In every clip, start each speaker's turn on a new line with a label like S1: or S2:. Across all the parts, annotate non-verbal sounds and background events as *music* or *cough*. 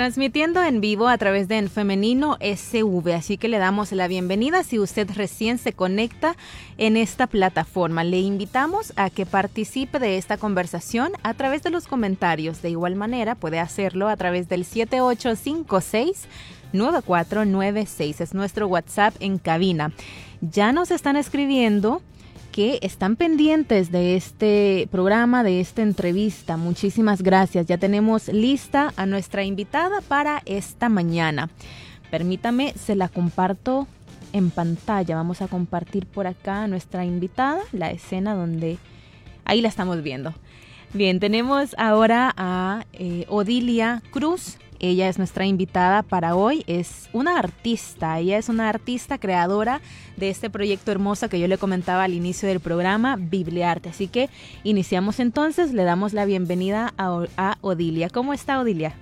S1: Transmitiendo en vivo a través de En Femenino SV, así que le damos la bienvenida si usted recién se conecta en esta plataforma. Le invitamos a que participe de esta conversación a través de los comentarios. De igual manera, puede hacerlo a través del 7856 9496. Es nuestro WhatsApp en cabina. Ya nos están escribiendo que están pendientes de este programa, de esta entrevista. Muchísimas gracias. Ya tenemos lista a nuestra invitada para esta mañana. Permítame, se la comparto en pantalla. Vamos a compartir por acá a nuestra invitada, la escena donde ahí la estamos viendo. Bien, tenemos ahora a eh, Odilia Cruz. Ella es nuestra invitada para hoy. Es una artista. Ella es una artista creadora de este proyecto hermoso que yo le comentaba al inicio del programa, Bibliarte. Así que iniciamos entonces. Le damos la bienvenida a, a Odilia. ¿Cómo está Odilia?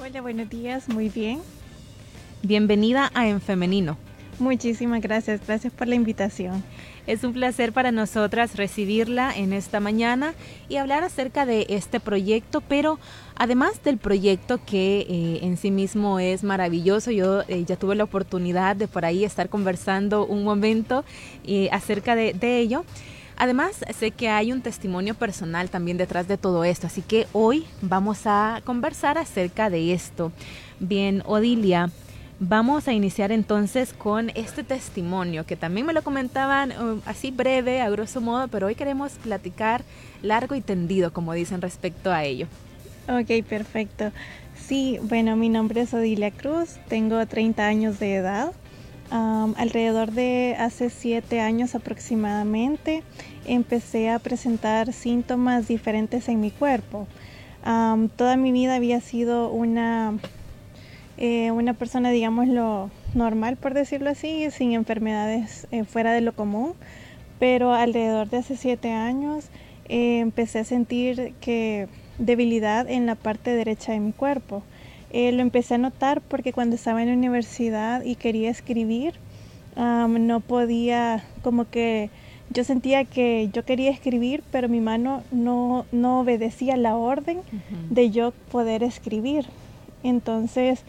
S2: Hola, buenos días. Muy bien.
S1: Bienvenida a En Femenino.
S2: Muchísimas gracias. Gracias por la invitación.
S1: Es un placer para nosotras recibirla en esta mañana y hablar acerca de este proyecto, pero además del proyecto que eh, en sí mismo es maravilloso, yo eh, ya tuve la oportunidad de por ahí estar conversando un momento eh, acerca de, de ello. Además, sé que hay un testimonio personal también detrás de todo esto, así que hoy vamos a conversar acerca de esto. Bien, Odilia, Vamos a iniciar entonces con este testimonio que también me lo comentaban um, así breve, a grosso modo, pero hoy queremos platicar largo y tendido, como dicen, respecto a ello.
S2: Ok, perfecto. Sí, bueno, mi nombre es Odilia Cruz, tengo 30 años de edad. Alrededor de hace 7 años aproximadamente empecé a presentar síntomas diferentes en mi cuerpo. Toda mi vida había sido una eh, una persona, digamos, lo normal, por decirlo así, sin enfermedades eh, fuera de lo común, pero alrededor de hace siete años eh, empecé a sentir que debilidad en la parte derecha de mi cuerpo. lo empecé a notar porque cuando estaba en la universidad y quería escribir, no podía, como que yo sentía que yo quería escribir, pero mi mano no, no obedecía la orden de yo poder escribir. Entonces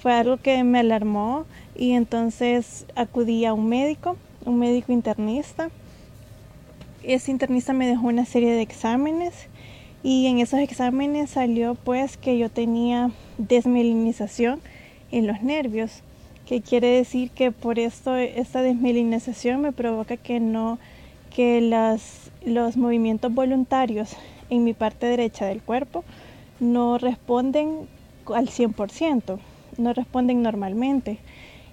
S2: fue algo que me alarmó y entonces acudí a un médico, un médico internista. Ese internista me dejó una serie de exámenes y en esos exámenes salió pues que yo tenía desmelinización en los nervios, que quiere decir que por esto esta desmelinización me provoca que no que las, los movimientos voluntarios en mi parte derecha del cuerpo no responden al 100%, no responden normalmente.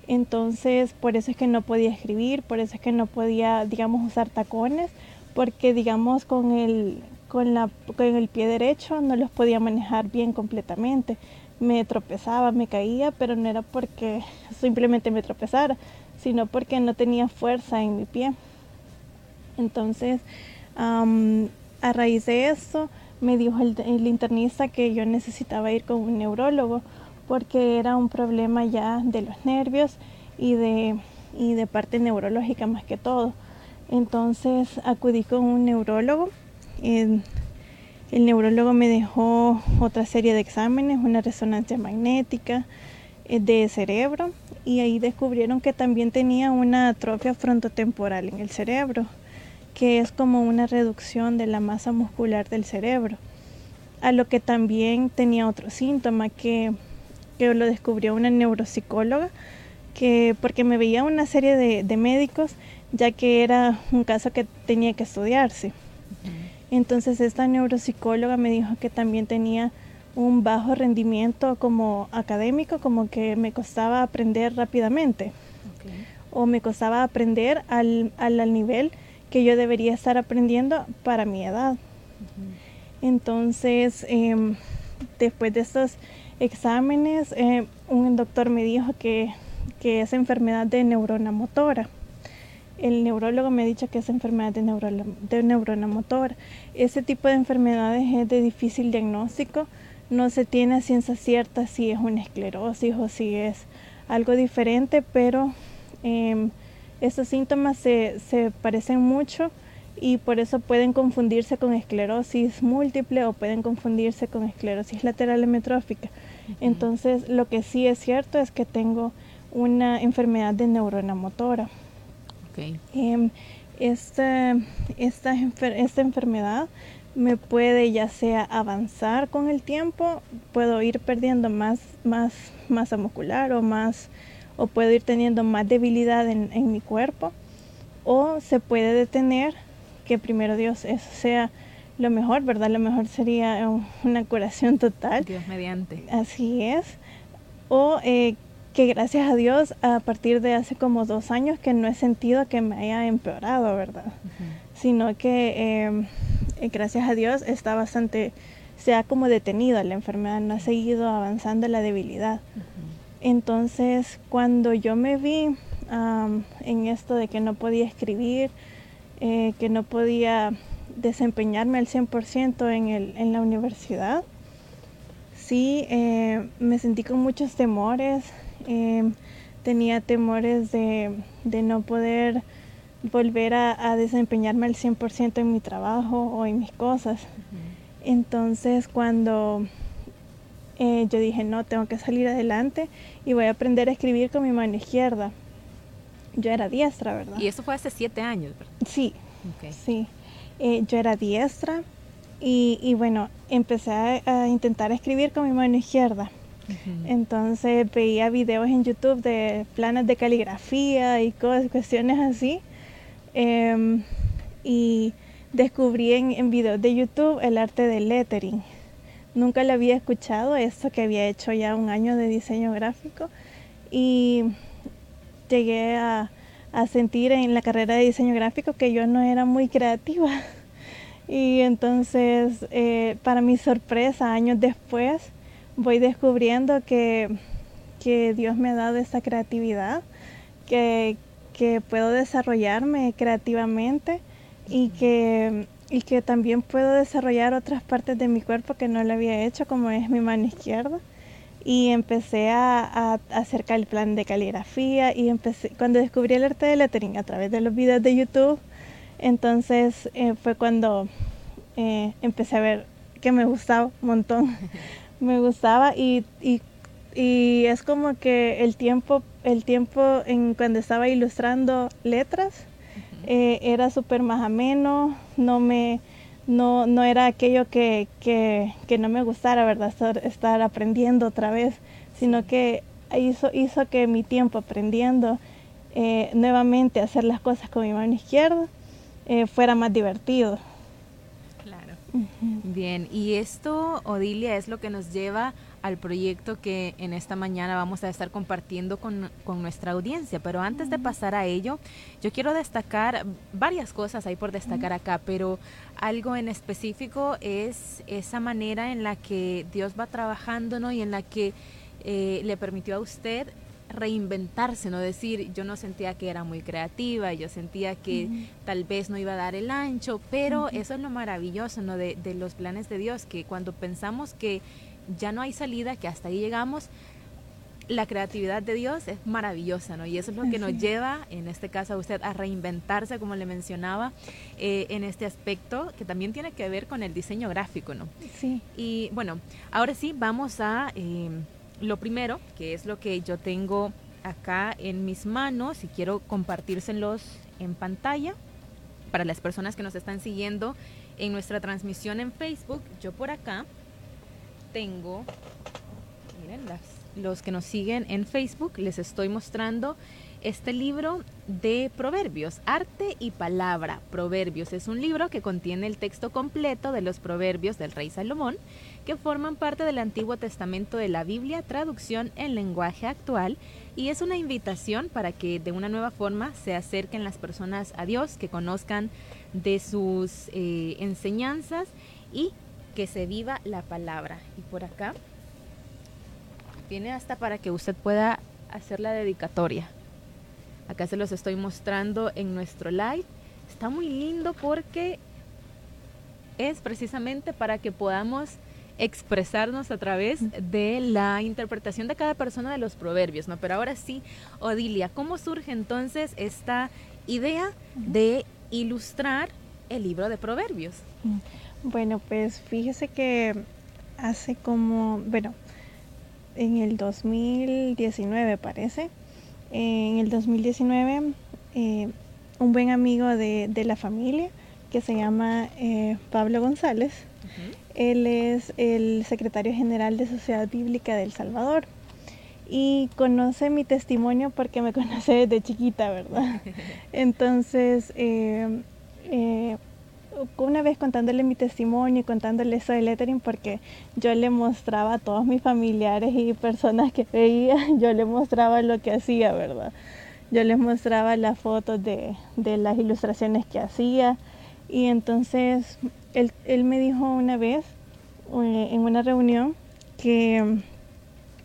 S2: Entonces, por eso es que no podía escribir, por eso es que no podía, digamos, usar tacones, porque, digamos, con el, con, el pie derecho no los podía manejar bien completamente. Me tropezaba, me caía, pero no era porque simplemente me tropezara, sino porque no tenía fuerza en mi pie. Entonces, a raíz de eso, me dijo el, internista que yo necesitaba ir con un neurólogo porque era un problema ya de los nervios y de parte neurológica más que todo. Entonces acudí con un neurólogo. El neurólogo me dejó otra serie de exámenes, una resonancia magnética eh, de cerebro y ahí descubrieron que también tenía una atrofia frontotemporal en el cerebro que es como una reducción de la masa muscular del cerebro, a lo que también tenía otro síntoma que, lo descubrió una neuropsicóloga, que porque me veía una serie de, médicos, ya que era un caso que tenía que estudiarse. Entonces esta neuropsicóloga me dijo que también tenía un bajo rendimiento como académico, como que me costaba aprender rápidamente o me costaba aprender al, al nivel que yo debería estar aprendiendo para mi edad. Entonces, em, después de estos exámenes, eh, un doctor me dijo que, que es enfermedad de neurona motora. El neurólogo me ha dicho que es enfermedad de, neuro, de neurona motor. Ese tipo de enfermedades es de difícil diagnóstico. No se tiene a ciencia cierta si es una esclerosis o si es algo diferente, pero eh, estos síntomas se, se parecen mucho y por eso pueden confundirse con esclerosis múltiple o pueden confundirse con esclerosis lateral hemitrófica. Entonces, lo que sí es cierto es que tengo una enfermedad de neurona motora. Em, esta, esta, esta enfermedad me puede ya sea avanzar con el tiempo, puedo ir perdiendo más, más masa muscular o más o puedo ir teniendo más debilidad en, en mi cuerpo o se puede detener que primero Dios eso sea lo mejor, ¿verdad? Lo mejor sería una curación total.
S1: Dios mediante.
S2: Así es. O eh, que gracias a Dios, a partir de hace como dos años, que no he sentido que me haya empeorado, ¿verdad? Sino que em, eh, gracias a Dios está bastante, se ha como detenido la enfermedad, no ha seguido avanzando la debilidad. Entonces, cuando yo me vi en esto de que no podía escribir, eh, que no podía desempeñarme al 100% en, el, en la universidad. Sí, eh, me sentí con muchos temores, eh, tenía temores de, de, no poder volver a, a desempeñarme al 100% en mi trabajo o en mis cosas. Entonces cuando yo dije, no, tengo que salir adelante y voy a aprender a escribir con mi mano izquierda yo era diestra, ¿verdad?
S1: Y eso fue hace siete años, ¿verdad?
S2: Sí, sí. Eh, yo era diestra y, bueno, empecé a, intentar escribir con mi mano izquierda. Entonces veía videos en YouTube de planes de caligrafía y cosas, cuestiones así. Em, y descubrí en, en, videos de YouTube el arte del lettering. Nunca lo había escuchado, esto que había hecho ya un año de diseño gráfico. Y llegué a, sentir en la carrera de diseño gráfico que yo no era muy creativa. *laughs* Y entonces, eh, para mi sorpresa, años después, voy descubriendo que, Dios me ha dado esa creatividad, que, puedo desarrollarme creativamente y que, y que también puedo desarrollar otras partes de mi cuerpo que no lo había hecho, como es mi mano izquierda. Y empecé a, hacer el plan de caligrafía y empecé, cuando descubrí el arte de lettering a través de los videos de YouTube, entonces eh, fue cuando eh, empecé a ver que me gustaba un montón, *laughs* me gustaba y, y, y, es como que el tiempo, el tiempo en cuando estaba ilustrando letras eh, era súper más ameno, no me no, no era aquello que, que, que no me gustara, ¿verdad? Estar, aprendiendo otra vez, sino que hizo, hizo que mi tiempo aprendiendo eh, nuevamente hacer las cosas con mi mano izquierda eh, fuera más divertido.
S1: Claro. Bien, y esto, Odilia, es lo que nos lleva al proyecto que en esta mañana vamos a estar compartiendo con, nuestra audiencia. Pero antes de pasar a ello, yo quiero destacar varias cosas ahí por destacar acá, pero algo en específico es esa manera en la que Dios va trabajando ¿no? y en la que eh, le permitió a usted reinventarse, no decir, yo no sentía que era muy creativa, yo sentía que tal vez no iba a dar el ancho, pero eso es lo maravilloso ¿no? de, de los planes de Dios, que cuando pensamos que ya no hay salida, que hasta ahí llegamos, la creatividad de Dios es maravillosa, ¿no? Y eso es lo que nos lleva, en este caso a usted, a reinventarse, como le mencionaba, eh, en este aspecto que también tiene que ver con el diseño gráfico, ¿no?
S2: Sí.
S1: Y bueno, ahora sí, vamos a eh, lo primero, que es lo que yo tengo acá en mis manos y quiero compartírselos en pantalla para las personas que nos están siguiendo en nuestra transmisión en Facebook. Yo por acá tengo, miren, los que nos siguen en Facebook, les estoy mostrando este libro de Proverbios, Arte y Palabra. Proverbios es un libro que contiene el texto completo de los Proverbios del rey Salomón, que forman parte del Antiguo Testamento de la Biblia, traducción en lenguaje actual, y es una invitación para que de una nueva forma se acerquen las personas a Dios, que conozcan de sus eh, enseñanzas y que se viva la palabra. Y por acá viene hasta para que usted pueda hacer la dedicatoria. Acá se los estoy mostrando en nuestro live. Está muy lindo porque es precisamente para que podamos expresarnos a través de la interpretación de cada persona de los proverbios, ¿no? Pero ahora sí, Odilia, ¿cómo surge entonces esta idea de ilustrar el libro de proverbios?
S2: Bueno, pues fíjese que hace como, bueno, en el 2019 parece, en el 2019 eh, un buen amigo de, la familia que se llama eh, Pablo González, él es el secretario general de Sociedad Bíblica de El Salvador. Y conoce mi testimonio porque me *laughs* conoce desde chiquita, ¿verdad? *laughs* Entonces, eh, una vez contándole mi testimonio y contándole eso de lettering, porque yo le mostraba a todos mis familiares y personas que veía, *laughs* yo le mostraba lo que hacía, ¿verdad? Yo les mostraba las fotos de, de las ilustraciones que hacía. Y entonces él, él me dijo una vez en una reunión que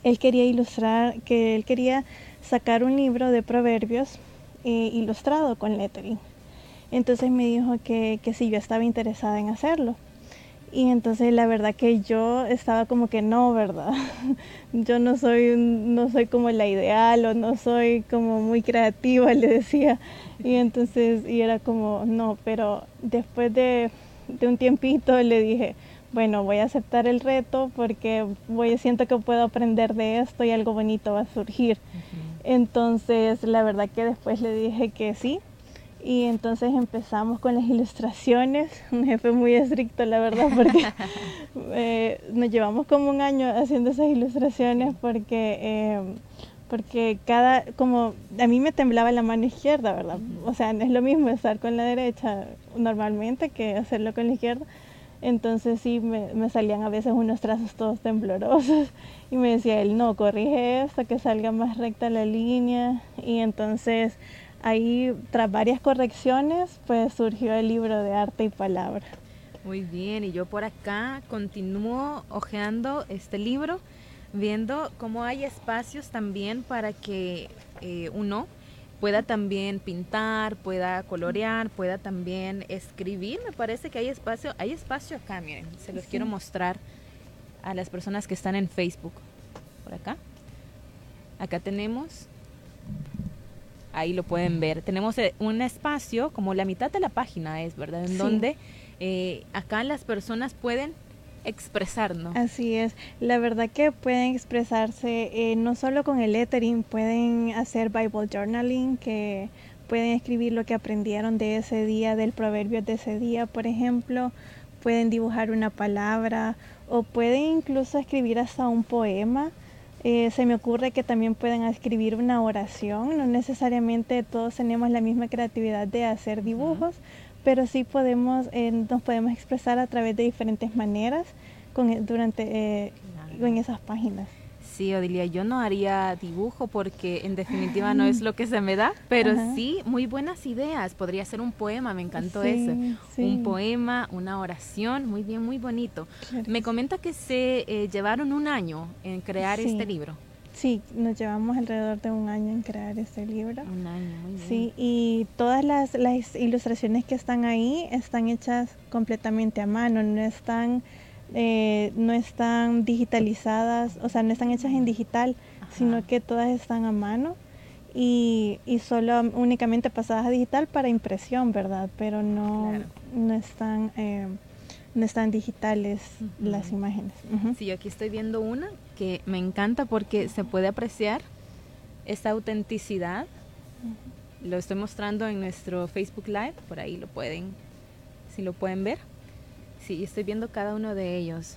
S2: él quería ilustrar, que él quería sacar un libro de proverbios eh, ilustrado con lettering. Entonces me dijo que, que si yo estaba interesada en hacerlo. Y entonces la verdad que yo estaba como que no, ¿verdad? *laughs* yo no soy, no soy como la ideal o no soy como muy creativa, *laughs* le decía. Y entonces, y era como, no, pero después de, de un tiempito le dije, bueno, voy a aceptar el reto porque voy, siento que puedo aprender de esto y algo bonito va a surgir. Entonces, la verdad que después le dije que sí. Y entonces empezamos con las *laughs* ilustraciones, un jefe muy estricto, la verdad, porque *laughs* eh, nos llevamos como un año haciendo esas ilustraciones porque, eh, porque cada, como a mí me temblaba la mano izquierda, ¿verdad? O sea, no es lo mismo estar con la derecha normalmente que hacerlo con la izquierda. Entonces sí, me, salían a veces unos trazos todos temblorosos y me decía él, no, corrige esto, que salga más recta la línea. Y entonces ahí, tras varias correcciones, pues surgió el libro de arte y palabra.
S1: Muy bien, y yo por acá continúo hojeando este libro, viendo cómo hay espacios también para que eh, uno pueda también pintar, pueda colorear, pueda también escribir. Me parece que hay espacio, hay espacio acá, miren, se los quiero mostrar a las personas que están en Facebook. Por acá. Acá tenemos, ahí lo pueden ver, tenemos eh, un espacio, como la mitad de la página es, ¿verdad? En donde eh, acá las personas pueden expresarnos.
S2: Así es, la verdad que pueden expresarse eh, no solo con el lettering, pueden hacer Bible journaling, que pueden escribir lo que aprendieron de ese día, del proverbio de ese día, por ejemplo, pueden dibujar una palabra o pueden incluso escribir hasta un poema. Eh, se me ocurre que también pueden escribir una oración, no necesariamente todos tenemos la misma creatividad de hacer dibujos, pero sí podemos, eh, nos podemos expresar a través de diferentes maneras con, e, durante, eh, en esas páginas.
S1: Sí, Odilia, yo no haría dibujo porque en definitiva no es lo que se me da, pero sí, muy buenas ideas. Podría ser un poema, me encantó eso. Un poema, una oración, muy bien, muy bonito. Me comenta que se eh, llevaron un año en crear este libro.
S2: Sí, nos llevamos alrededor de un año en crear este libro.
S1: Un año, muy bien.
S2: Sí, y todas las, las ilustraciones que están ahí están hechas completamente a mano, no están, eh, no están digitalizadas, o sea, no están hechas en digital, sino que todas están a mano y, y solo únicamente pasadas a digital para impresión, ¿verdad? Pero no, no están... Eh, no están digitales las imágenes.
S1: Sí, yo aquí estoy viendo una que me encanta porque se puede apreciar esta autenticidad. Lo estoy mostrando en nuestro Facebook Live, por ahí lo pueden, si lo pueden ver. Sí, estoy viendo cada uno de ellos.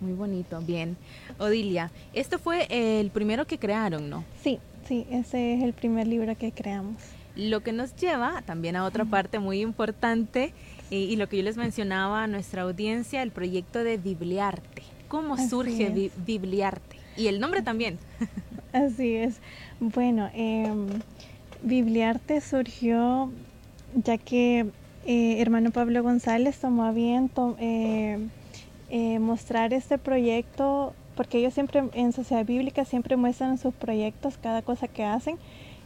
S1: Muy bonito, bien. Odilia, esto fue el primero que crearon, ¿no?
S2: Sí, sí, ese es el primer libro que creamos.
S1: Lo que nos lleva también a otra parte muy importante y, lo que yo les mencionaba a nuestra audiencia, el proyecto de Bibliarte. ¿Cómo surge Bibliarte? Y el nombre también. *laughs*
S2: Así es. Bueno, eh, Bibliarte surgió ya que eh, hermano Pablo González tomó a bien eh, eh, mostrar este proyecto, porque ellos siempre en Sociedad Bíblica siempre muestran sus proyectos, cada cosa que hacen.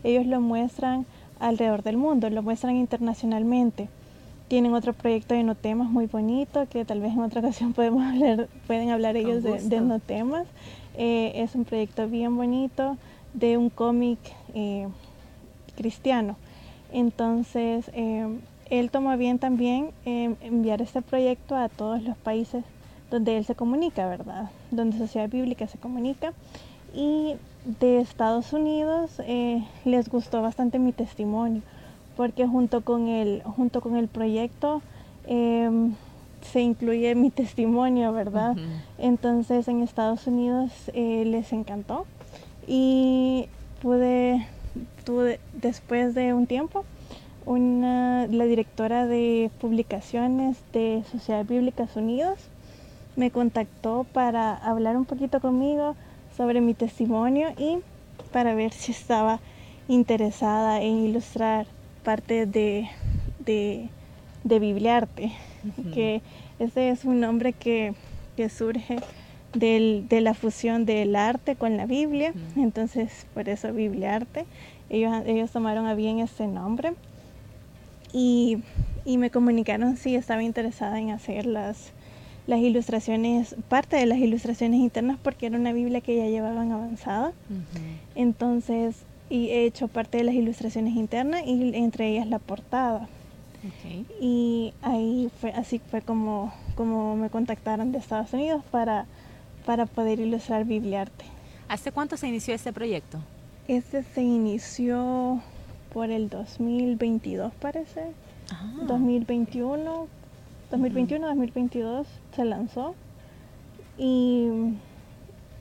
S2: ellos lo muestran alrededor del mundo, lo muestran internacionalmente. Tienen otro proyecto de Notemas muy bonito, que tal vez en otra *laughs* ocasión podemos hablar, pueden hablar ellos de, de, Notemas. Es un proyecto bien bonito de un cómic cristiano. Entonces, él toma bien también enviar este proyecto a todos los países donde él se comunica, ¿verdad? Donde Sociedad Bíblica se comunica. Y de Estados Unidos eh, les gustó bastante mi testimonio, porque junto con el, junto con el proyecto em, se incluye mi testimonio, ¿verdad? Entonces en Estados Unidos eh, les encantó y pude, tuve, después de un tiempo, una, la directora de publicaciones de Sociedad Bíblicas Unidos me contactó para hablar un poquito conmigo sobre mi testimonio y para ver si estaba interesada en ilustrar parte de, de, de Bibliarte, que ese es un nombre que, que surge del, de la fusión del arte con la Biblia, entonces por eso Bibliarte. Ellos, ellos tomaron a bien ese nombre y, y me comunicaron si estaba interesada en hacer las, las ilustraciones, parte de las ilustraciones internas porque era una Biblia que ya llevaban avanzada. Entonces, y he hecho parte de las ilustraciones internas y entre ellas la portada. Y ahí fue, así fue como, como me contactaron de Estados Unidos para, para poder ilustrar Bibliarte.
S1: ¿Hace cuánto se inició este proyecto?
S2: Este se inició por el 2022 parece. 2021 2021-2022 se lanzó. Y,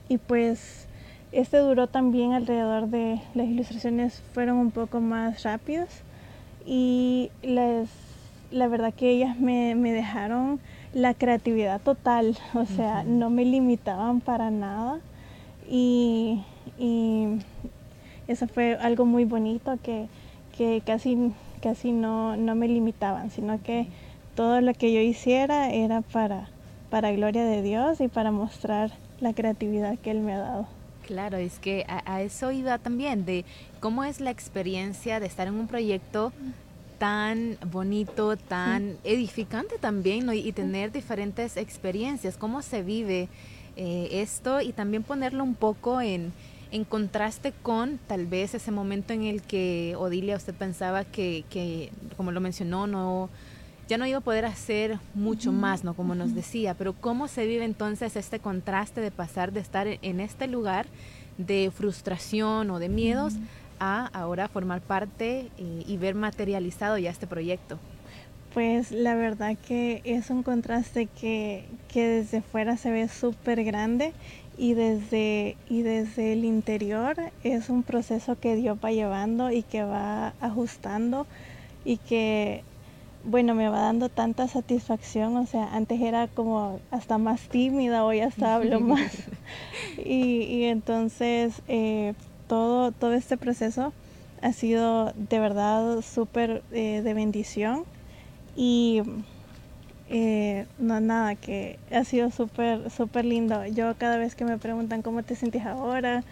S2: y pues este duró también alrededor de las ilustraciones fueron un poco más rápidas. Y les, la verdad que ellas me, me dejaron la creatividad total, o sea, no me limitaban para nada. Y, y, eso fue algo muy bonito que, que casi, casi no, no me limitaban, sino que todo lo que yo hiciera era para, para gloria de Dios y para mostrar la creatividad que Él me ha dado.
S1: Claro, es que a, eso iba también, de cómo es la experiencia de estar en un proyecto tan bonito, tan edificante también, y, tener diferentes experiencias, cómo se vive eh, esto y también ponerlo un poco en, en contraste con tal vez ese momento en el que Odilia usted pensaba que, que como lo mencionó, no ya no iba a poder hacer mucho más, ¿no? Como nos decía, pero ¿cómo se vive entonces este contraste de pasar de estar en este lugar de frustración o de miedos a ahora formar parte eh, y ver materializado ya este proyecto?
S2: Pues la verdad que es un contraste que, que desde fuera se ve súper grande y desde, y desde el interior es un proceso que Dios va llevando y que va ajustando y que bueno, me va dando tanta satisfacción, o sea, antes era como hasta más tímida, hoy hasta hablo *laughs* más. y, y, entonces eh, todo, todo este proceso ha sido de verdad súper eh, de bendición y eh, no, nada, que ha sido súper, súper lindo. Yo cada vez que me preguntan cómo te sientes ahora,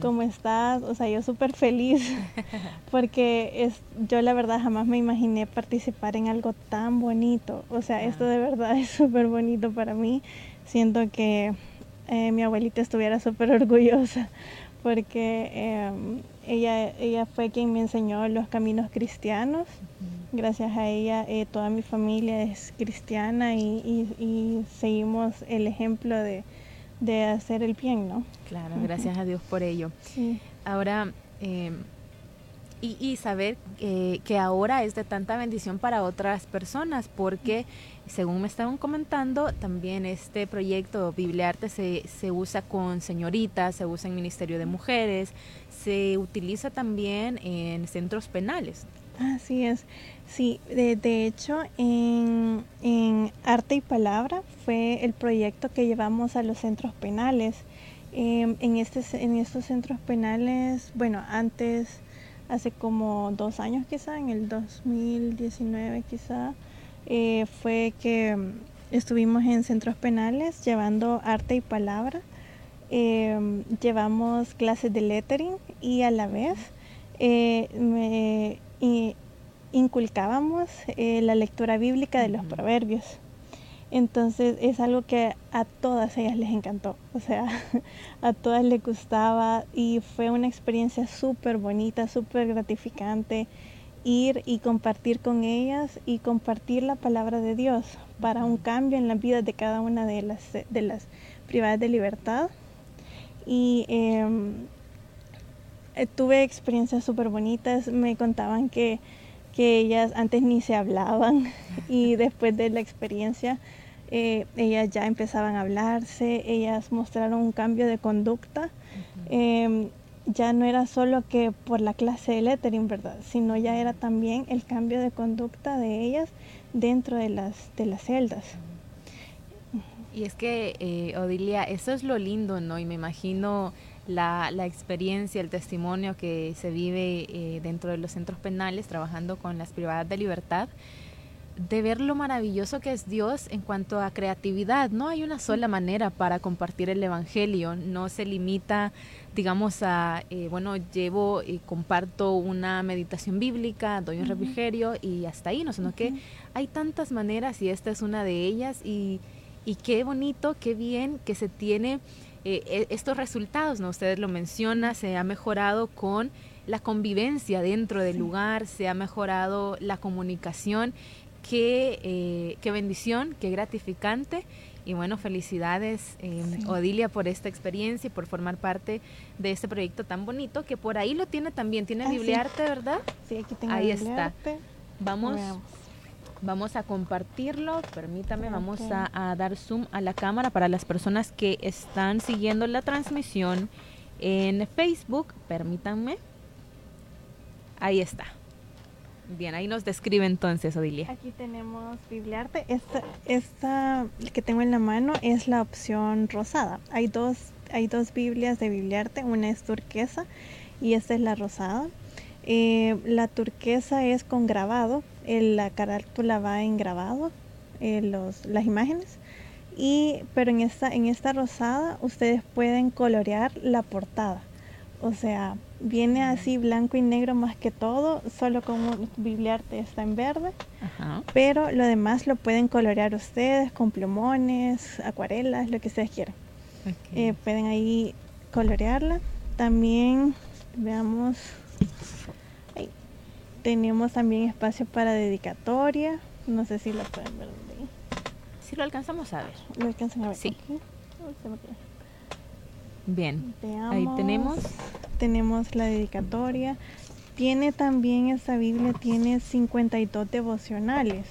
S2: cómo estás, o sea, yo súper feliz, *laughs* porque es, yo la verdad jamás me imaginé participar en algo tan bonito. O sea, esto de verdad *laughs* es súper bonito para mí. Siento que eh, mi abuelita estuviera súper orgullosa, porque em, ella, ella fue quien me enseñó los caminos cristianos gracias a ella eh, toda mi familia es cristiana y, seguimos el ejemplo de, hacer el bien, ¿no?
S1: Claro, gracias a Dios por ello. Ahora, em, y, saber eh, que ahora es de tanta bendición para otras personas, porque según me estaban comentando, también este proyecto Bibliarte se, se usa con señoritas, se usa en Ministerio de Mujeres, se utiliza también en centros penales.
S2: Así es. Sí, de, hecho, en, Arte y Palabra fue el proyecto que llevamos a los centros penales. Em, en, este, en estos centros penales, bueno, antes, hace como dos años quizá, en el 2019 quizá, eh, fue que estuvimos en centros penales llevando arte y palabra. Em, llevamos clases de lettering y a la vez eh, me inculcábamos eh, la lectura bíblica de los proverbios. Entonces es algo que a todas ellas les encantó, o sea, *laughs* a todas les gustaba y fue una experiencia súper bonita, súper gratificante ir y compartir con ellas y compartir la palabra de Dios para un cambio en la vida de cada una de las, de las privadas de libertad. Y em, eh, tuve experiencias súper bonitas, me contaban que, que, ellas antes ni se hablaban *laughs* y después de la experiencia eh, ellas ya empezaban a hablarse, ellas mostraron un cambio de conducta ya no era solo que por la clase de lettering, ¿verdad? Sino ya era también el cambio de conducta de ellas dentro de las, de las celdas.
S1: Y es que, eh, Odilia, eso es lo lindo, ¿no? Y me imagino la, la experiencia, el testimonio que se vive eh, dentro de los centros penales trabajando con las privadas de libertad de ver lo maravilloso que es Dios en cuanto a creatividad. No hay una sola manera para compartir el Evangelio, no se limita, digamos, a, eh, bueno, llevo y comparto una meditación bíblica, doy un refrigerio y hasta ahí, no, sino que hay tantas maneras y esta es una de ellas y, y qué bonito, qué bien que se tiene eh, e, estos resultados, ¿no? Ustedes lo mencionan, se ha mejorado con la convivencia dentro del lugar, se ha mejorado la comunicación qué, eh, qué bendición, qué gratificante. Y bueno, felicidades eh, Odilia por esta experiencia y por formar parte de este proyecto tan bonito que por ahí lo tiene también. Tiene ah, Bibliarte, ¿verdad?
S2: Sí, aquí tengo
S1: Ahí está. Vamos, vamos a compartirlo. Permítame, vamos a, a, dar zoom a la cámara para las personas que están siguiendo la transmisión en Facebook. Permítanme. Ahí está. Bien, ahí nos describe entonces, Odilia.
S2: Aquí tenemos Bibliarte. Esta, esta que tengo en la mano es la opción rosada. Hay dos, hay dos Biblias de Bibliarte, una es turquesa y esta es la rosada. Eh, la turquesa es con grabado, la carátula va en grabado, eh, los, las imágenes. Y, pero en esta, en esta rosada ustedes pueden colorear la portada. O sea, viene así blanco y negro más que todo, solo como bibliarte está en verde, pero lo demás lo pueden colorear ustedes con plumones, acuarelas, lo que ustedes quieran. Eh, pueden ahí colorearla. También, veamos, tenemos también espacio para dedicatoria, no sé si lo pueden ver.
S1: Si lo alcanzamos a ver.
S2: ¿Lo alcanzan a ver?
S1: Sí. Bien, ahí tenemos.
S2: Tenemos la dedicatoria. Tiene también esa Biblia, tiene 52 devocionales.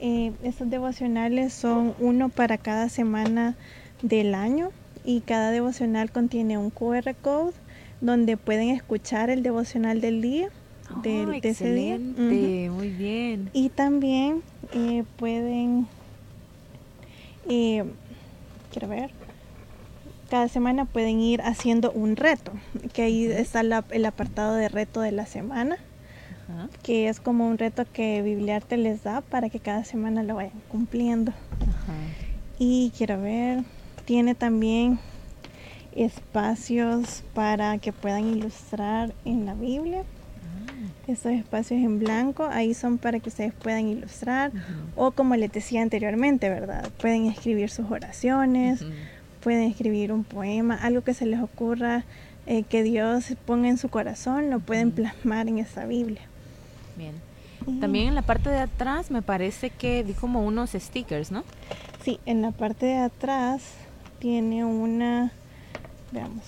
S2: Eh, esos devocionales son uno para cada semana del año y cada devocional contiene un QR code donde pueden escuchar el devocional del día.
S1: De ese día. Muy bien.
S2: Y también eh, pueden, eh, quiero ver, cada semana pueden ir haciendo un reto, que ahí está el apartado de reto de la semana, que es como un reto que Bibliarte les da para que cada semana lo vayan cumpliendo. Y quiero ver, tiene también espacios para que puedan ilustrar en la Biblia. Estos espacios en blanco, ahí son para que ustedes puedan ilustrar. O como les decía anteriormente, ¿verdad? Pueden escribir sus oraciones, pueden escribir un poema, algo que se les ocurra, eh, que Dios ponga en su corazón, lo pueden plasmar en esa Biblia.
S1: Bien. También en la parte de atrás me parece que vi como unos stickers, ¿no?
S2: Sí, en la parte de atrás tiene una, veamos,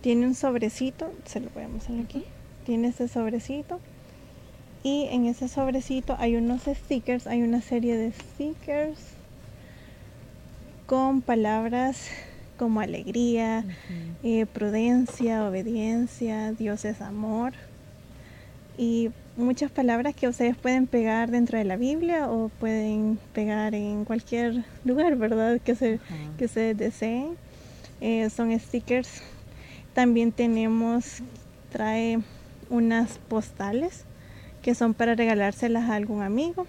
S2: tiene un sobrecito, se lo voy a mostrar aquí, tiene ese sobrecito y en ese sobrecito hay unos stickers, hay una serie de stickers con palabras como alegría, eh, prudencia, obediencia, Dios es amor y muchas palabras que ustedes pueden pegar dentro de la Biblia o pueden pegar en cualquier lugar, ¿verdad? Que se, que se deseen. Eh, son stickers. También tenemos, trae unas postales que son para regalárselas a algún amigo.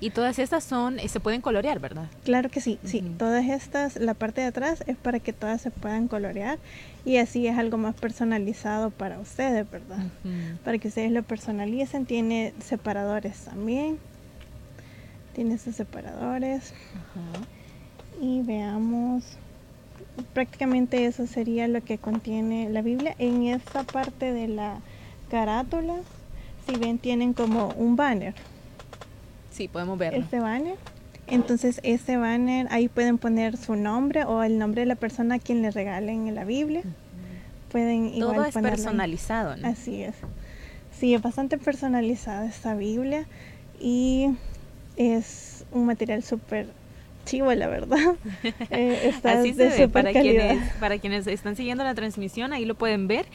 S1: Y todas estas son, eh, se pueden colorear, ¿verdad?
S2: Claro que sí, sí. Todas estas, la parte de atrás es para que todas se puedan colorear y así es algo más personalizado para ustedes, ¿verdad? Para que ustedes lo personalicen. Tiene separadores también. Tiene estos separadores. Y veamos prácticamente eso sería lo que contiene la Biblia. En esta parte de la carátula, si ven, tienen como un banner.
S1: Sí, podemos verlo.
S2: Este banner. Entonces, este banner, ahí pueden poner su nombre o el nombre de la persona a quien le regalen la Biblia. Pueden igual
S1: Todo es personalizado, ¿no?
S2: Así es. Sí, es bastante personalizada esta Biblia y es un material súper chivo, la verdad. *laughs*
S1: Eh, Así se ve para quienes, para quienes están siguiendo la transmisión, ahí lo pueden ver.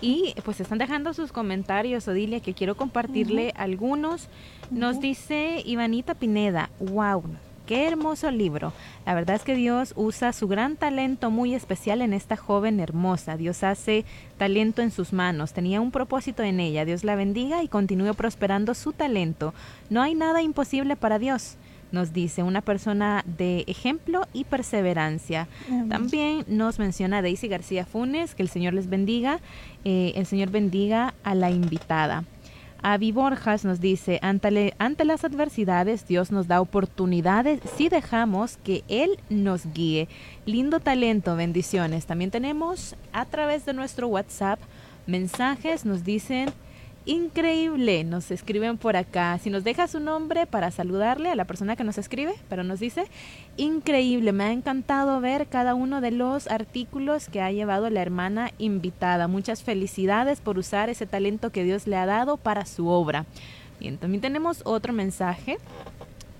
S1: Y pues están dejando sus comentarios, Odilia, que quiero compartirle algunos. Nos dice Ivanita Pineda, wow, qué hermoso libro. La verdad es que Dios usa su gran talento muy especial en esta joven hermosa. Dios hace talento en sus manos. Tenía un propósito en ella. Dios la bendiga y continúe prosperando su talento. No hay nada imposible para Dios nos dice una persona de ejemplo y perseverancia. También nos menciona Daisy García Funes, que el Señor les bendiga, eh, el Señor bendiga a la invitada. Avi Borjas nos dice, ante, ante las adversidades Dios nos da oportunidades si dejamos que Él nos guíe. Lindo talento, bendiciones. También tenemos a través de nuestro WhatsApp mensajes, nos dicen, Increíble, nos escriben por acá. Si nos deja su nombre para saludarle a la persona que nos escribe, pero nos dice, increíble, me ha encantado ver cada uno de los artículos que ha llevado la hermana invitada. Muchas felicidades por usar ese talento que Dios le ha dado para su obra. Bien, también tenemos otro mensaje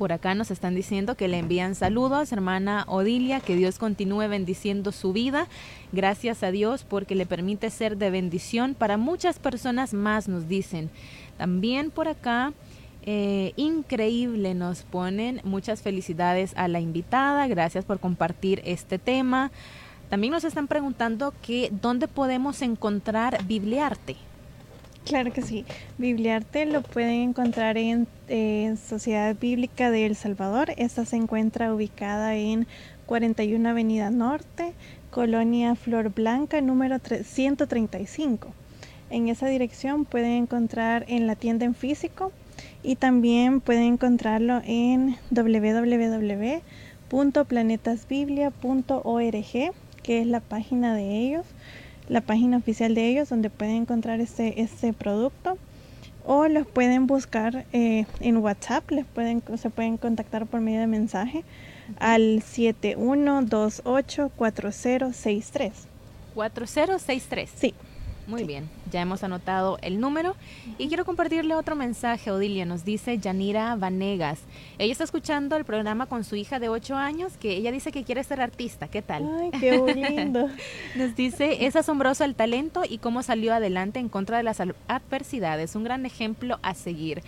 S1: por acá nos están diciendo que le envían saludos, hermana Odilia, que Dios continúe bendiciendo su vida. Gracias a Dios porque le permite ser de bendición para muchas personas más, nos dicen. También por acá, eh, increíble nos ponen. Muchas felicidades a la invitada. Gracias por compartir este tema. También nos están preguntando que dónde podemos encontrar Bibliarte.
S2: Claro que sí. Bibliarte lo pueden encontrar en, Sociedad Bíblica de El Salvador. Esta se encuentra ubicada en 41 Avenida Norte, Colonia Flor Blanca, número 135. En esa dirección pueden encontrar en la tienda en físico y también pueden encontrarlo en www.planetasbiblia.org, que es la página de ellos la página oficial de ellos donde pueden encontrar este, este producto o los pueden buscar eh, en WhatsApp, les pueden, se pueden contactar por medio de mensaje al 71284063.
S1: 4063.
S2: Sí.
S1: Muy bien, ya hemos anotado el número y quiero compartirle otro mensaje, Odilia. Nos dice Yanira Vanegas. Ella está escuchando el programa con su hija de 8 años, que ella dice que quiere ser artista. ¿Qué tal?
S2: Ay, qué lindo. *laughs*
S1: nos dice, es asombroso el talento y cómo salió adelante en contra de las adversidades. Un gran ejemplo a seguir.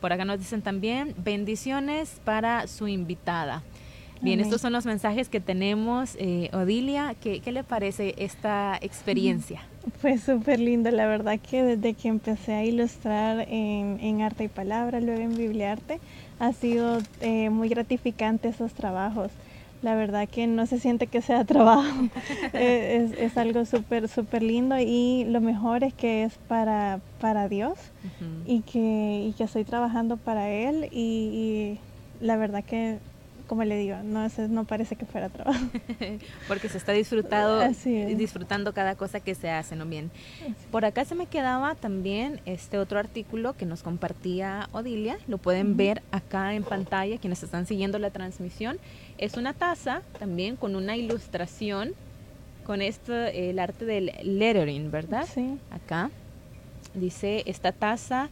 S1: Por acá nos dicen también bendiciones para su invitada. Bien, estos son los mensajes que tenemos. Eh, Odilia, ¿qué, ¿qué, le parece esta experiencia?
S2: Fue súper lindo, la verdad que desde que empecé a ilustrar en, en arte y palabra, luego en bibliarte, ha sido eh, muy gratificante esos trabajos. La verdad que no se siente que sea *laughs* trabajo, *laughs* eh, es, es, algo súper, súper lindo y lo mejor es que es para, para Dios y, que, y que estoy trabajando para Él y, y la verdad que como le digo, no, no parece que fuera trabajo. *laughs*
S1: Porque se está disfrutado, disfrutando cada cosa que se hace, ¿no? Bien. Por acá se me quedaba también este otro artículo que nos compartía Odilia. Lo pueden ver acá en pantalla, quienes están siguiendo la transmisión. Es una taza también con una ilustración con esto, el arte del lettering, ¿verdad?
S2: Sí.
S1: Acá dice esta taza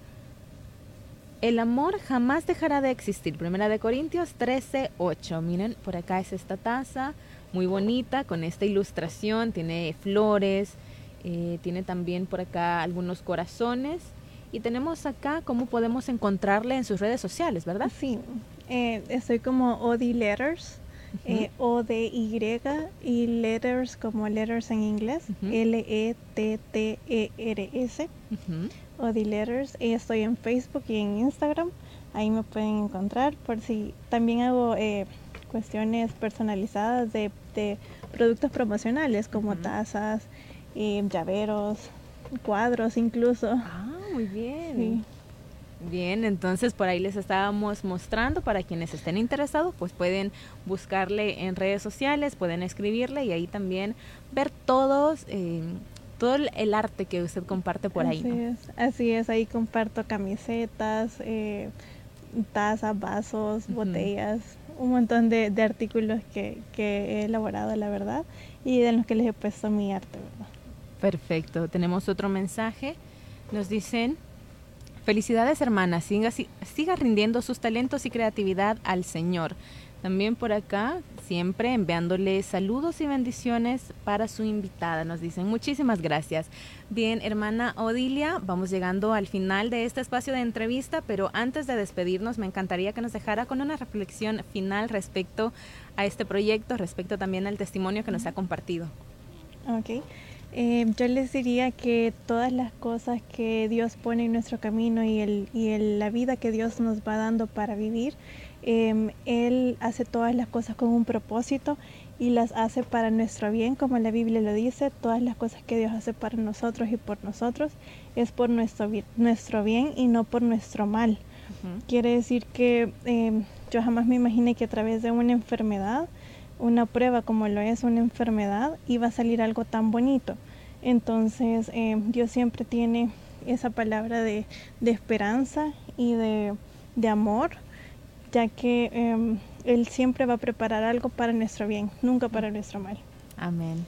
S1: el amor jamás dejará de existir. Primera de Corintios 13, 8. Miren, por acá es esta taza, muy bonita, con esta ilustración. Tiene flores, eh, tiene también por acá algunos corazones. Y tenemos acá cómo podemos encontrarle en sus redes sociales, ¿verdad?
S2: Sí, eh, estoy como Odi Letters, eh, O D Y y Letters como Letters en inglés, L E T T E R S. Odi Letters. Estoy en Facebook y en Instagram. ahí me pueden encontrar por si también hago eh, cuestiones personalizadas de, productos promocionales como tazas, eh, llaveros, cuadros incluso.
S1: Ah, muy bien. Bien, entonces por ahí les estábamos mostrando para quienes estén interesados, pues pueden buscarle en redes sociales, pueden escribirle y ahí también ver todos eh, todo el arte que usted comparte por
S2: ahí.
S1: Así
S2: es, así es, ahí comparto camisetas, eh, tazas, vasos, botellas, un montón de, artículos que, he elaborado, la verdad, y de los que les he puesto mi arte.
S1: Perfecto, tenemos otro mensaje. Nos dicen, felicidades hermanas, siga, siga rindiendo sus talentos y creatividad al Señor. También por acá, siempre enviándole saludos y bendiciones para su invitada. Nos dicen muchísimas gracias. Bien, hermana Odilia, vamos llegando al final de este espacio de entrevista, pero antes de despedirnos me encantaría que nos dejara con una reflexión final respecto a este proyecto, respecto también al testimonio que nos ha compartido.
S2: Ok. Eh, yo les diría que todas las cosas que Dios pone en nuestro camino y, el, y la vida que Dios nos va dando para vivir, Em, él hace todas las cosas con un propósito y las hace para nuestro bien, como la Biblia lo dice, todas las cosas que Dios hace para nosotros y por nosotros es por nuestro bien, nuestro bien y no por nuestro mal. Quiere decir que em, yo jamás me imaginé que a través de una enfermedad, una prueba como lo es una enfermedad, iba a salir algo tan bonito. Entonces em, Dios siempre tiene esa palabra de, esperanza y de, de amor ya que em, Él siempre va a preparar algo para nuestro bien, nunca para nuestro mal.
S1: Amén.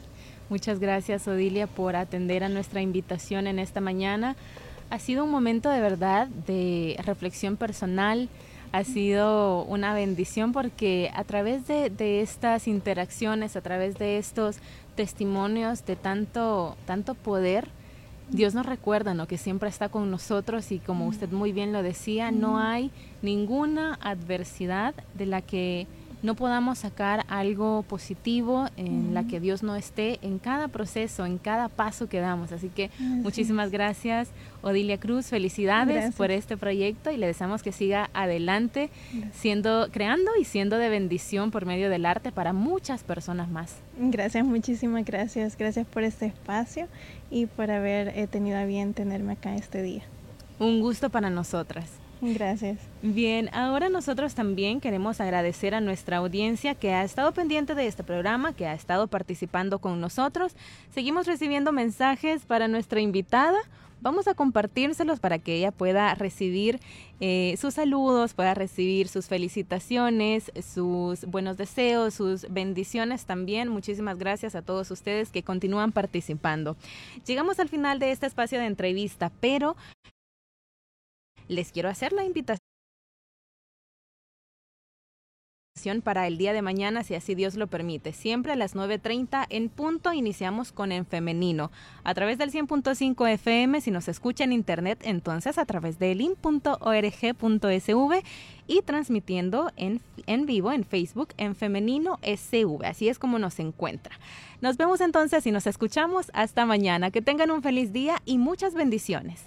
S1: Muchas gracias, Odilia, por atender a nuestra invitación en esta mañana. Ha sido un momento de verdad de reflexión personal, ha sido una bendición porque a través de, de, estas interacciones, a través de estos testimonios de tanto, tanto poder, Dios nos recuerda ¿no? que siempre está con nosotros y como usted muy bien lo decía, no hay ninguna adversidad de la que no podamos sacar algo positivo en la que Dios no esté en cada proceso, en cada paso que damos. Así que muchísimas gracias, Odilia Cruz. Felicidades por este proyecto y le deseamos que siga adelante, siendo, creando y siendo de bendición por medio del arte para muchas personas más.
S2: Gracias, muchísimas gracias. Gracias por este espacio y por haber eh, tenido a bien tenerme acá este día.
S1: Un gusto para nosotras.
S2: Gracias.
S1: Bien, ahora nosotros también queremos agradecer a nuestra audiencia que ha estado pendiente de este programa, que ha estado participando con nosotros. Seguimos recibiendo mensajes para nuestra invitada. Vamos a compartírselos para que ella pueda recibir eh, sus saludos, pueda recibir sus felicitaciones, sus buenos deseos, sus bendiciones también. Muchísimas gracias a todos ustedes que continúan participando. Llegamos al final de este espacio de entrevista, pero les quiero hacer la invitación para el día de mañana, si así Dios lo permite. Siempre a las 9.30 en punto iniciamos con En Femenino. A través del 100.5 FM, si nos escucha en internet, entonces a través de lin.org.sv y transmitiendo en, en vivo en Facebook en Femenino SV. Así es como nos encuentra. Nos vemos entonces y nos escuchamos hasta mañana. Que tengan un feliz día y muchas bendiciones.